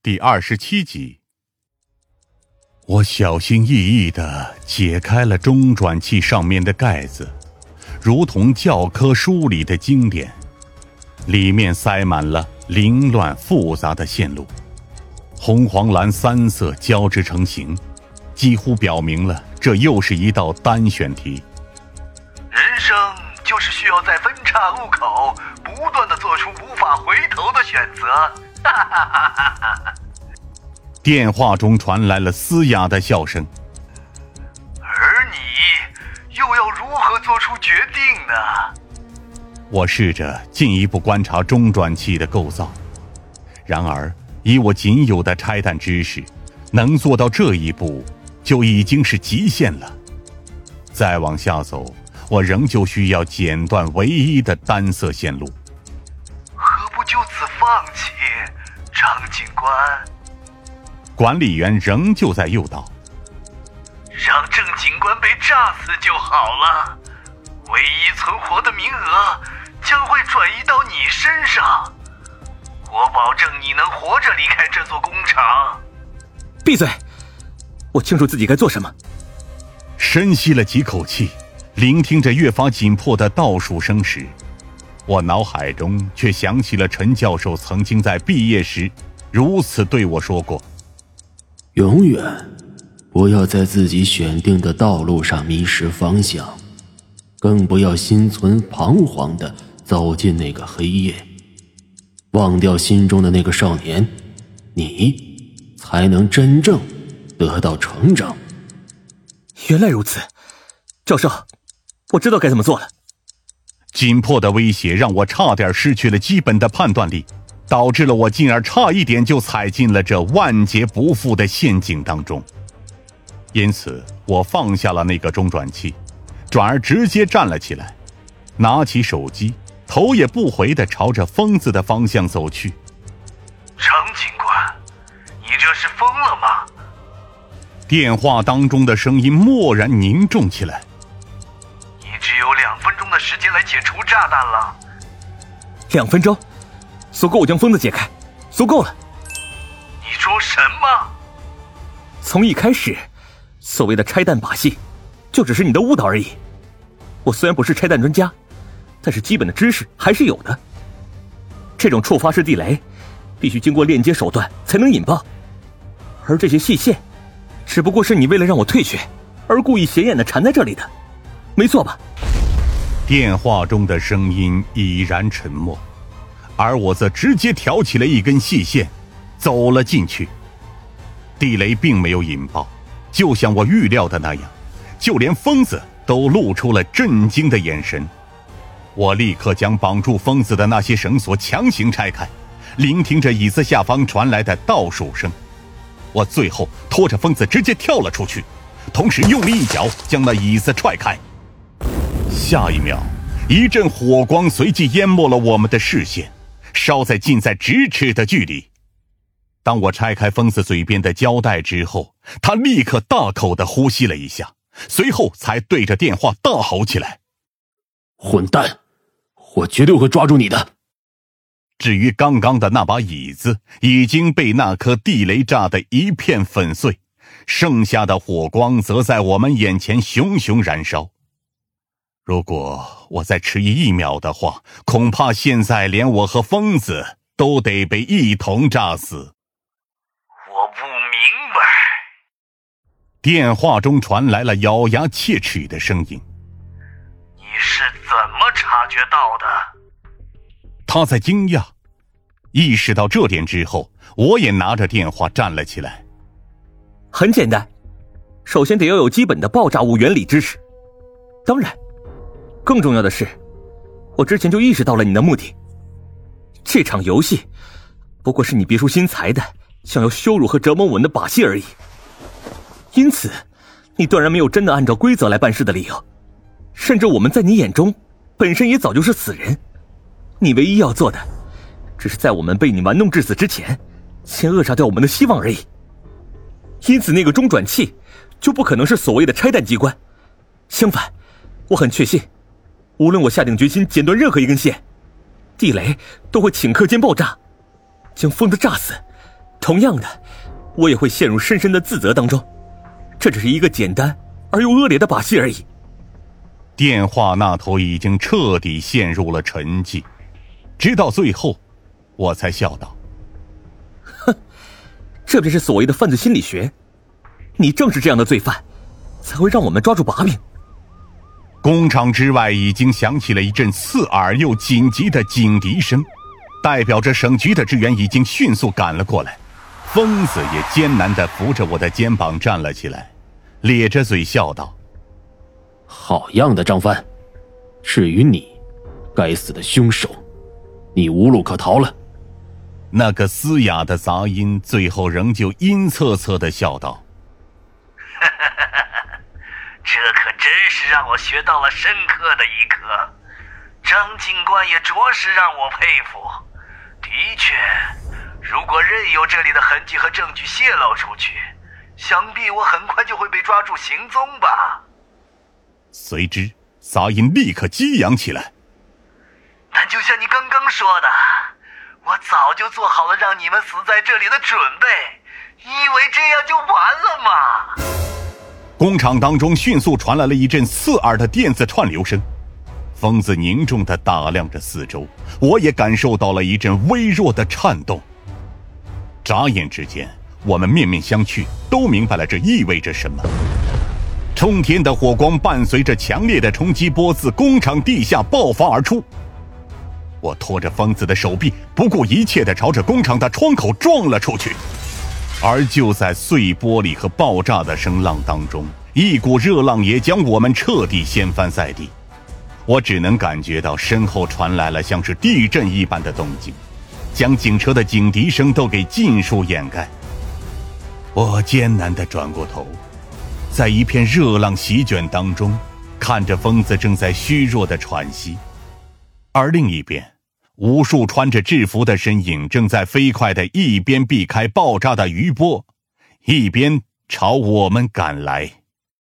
第二十七集，我小心翼翼的解开了中转器上面的盖子，如同教科书里的经典，里面塞满了凌乱复杂的线路，红、黄、蓝三色交织成形，几乎表明了这又是一道单选题。人生就是需要在分岔路口不断的做出无法回选择。哈哈哈哈哈！电话中传来了嘶哑的笑声。而你又要如何做出决定呢？我试着进一步观察中转器的构造，然而以我仅有的拆弹知识，能做到这一步就已经是极限了。再往下走，我仍旧需要剪断唯一的单色线路。放弃？张警官，管理员仍旧在诱导，让郑警官被炸死就好了。唯一存活的名额将会转移到你身上，我保证你能活着离开这座工厂。闭嘴！我清楚自己该做什么。深吸了几口气，聆听着越发紧迫的倒数声时。我脑海中却想起了陈教授曾经在毕业时如此对我说过：“永远不要在自己选定的道路上迷失方向，更不要心存彷徨的走进那个黑夜，忘掉心中的那个少年，你才能真正得到成长。”原来如此，教授，我知道该怎么做了。紧迫的威胁让我差点失去了基本的判断力，导致了我进而差一点就踩进了这万劫不复的陷阱当中。因此，我放下了那个中转器，转而直接站了起来，拿起手机，头也不回的朝着疯子的方向走去。程警官，你这是疯了吗？电话当中的声音蓦然凝重起来。两分钟，足够我将疯子解开，足够了。你说什么？从一开始，所谓的拆弹把戏，就只是你的误导而已。我虽然不是拆弹专家，但是基本的知识还是有的。这种触发式地雷，必须经过链接手段才能引爆，而这些细线，只不过是你为了让我退却，而故意显眼的缠在这里的。没错吧？电话中的声音已然沉默，而我则直接挑起了一根细线，走了进去。地雷并没有引爆，就像我预料的那样，就连疯子都露出了震惊的眼神。我立刻将绑住疯子的那些绳索强行拆开，聆听着椅子下方传来的倒数声。我最后拖着疯子直接跳了出去，同时用力一脚将那椅子踹开。下一秒，一阵火光随即淹没了我们的视线，烧在近在咫尺的距离。当我拆开疯子嘴边的胶带之后，他立刻大口的呼吸了一下，随后才对着电话大吼起来：“混蛋，我绝对会抓住你的！”至于刚刚的那把椅子，已经被那颗地雷炸得一片粉碎，剩下的火光则在我们眼前熊熊燃烧。如果我再迟疑一秒的话，恐怕现在连我和疯子都得被一同炸死。我不明白。电话中传来了咬牙切齿的声音：“你是怎么察觉到的？”他在惊讶。意识到这点之后，我也拿着电话站了起来。很简单，首先得要有基本的爆炸物原理知识，当然。更重要的是，我之前就意识到了你的目的。这场游戏不过是你别出心裁的想要羞辱和折磨我们的把戏而已。因此，你断然没有真的按照规则来办事的理由。甚至我们在你眼中，本身也早就是死人。你唯一要做的，只是在我们被你玩弄致死之前，先扼杀掉我们的希望而已。因此，那个中转器就不可能是所谓的拆弹机关。相反，我很确信。无论我下定决心剪断任何一根线，地雷都会顷刻间爆炸，将疯子炸死，同样的，我也会陷入深深的自责当中。这只是一个简单而又恶劣的把戏而已。电话那头已经彻底陷入了沉寂，直到最后，我才笑道：“哼，这便是所谓的犯罪心理学。你正是这样的罪犯，才会让我们抓住把柄。”工厂之外已经响起了一阵刺耳又紧急的警笛声，代表着省局的支援已经迅速赶了过来。疯子也艰难地扶着我的肩膀站了起来，咧着嘴笑道：“好样的，张帆！至于你，该死的凶手，你无路可逃了。”那个嘶哑的杂音最后仍旧阴恻恻地笑道：“ 这可真是让我学到了深刻的一课。张警官也着实让我佩服。的确。”如果任由这里的痕迹和证据泄露出去，想必我很快就会被抓住行踪吧。随之，杂音立刻激扬起来。但就像你刚刚说的，我早就做好了让你们死在这里的准备，你以为这样就完了吗？工厂当中迅速传来了一阵刺耳的电子串流声，疯子凝重的打量着四周，我也感受到了一阵微弱的颤动。眨眼之间，我们面面相觑，都明白了这意味着什么。冲天的火光伴随着强烈的冲击波自工厂地下爆发而出。我拖着疯子的手臂，不顾一切地朝着工厂的窗口撞了出去。而就在碎玻璃和爆炸的声浪当中，一股热浪也将我们彻底掀翻在地。我只能感觉到身后传来了像是地震一般的动静。将警车的警笛声都给尽数掩盖。我艰难地转过头，在一片热浪席卷当中，看着疯子正在虚弱的喘息，而另一边，无数穿着制服的身影正在飞快的一边避开爆炸的余波，一边朝我们赶来。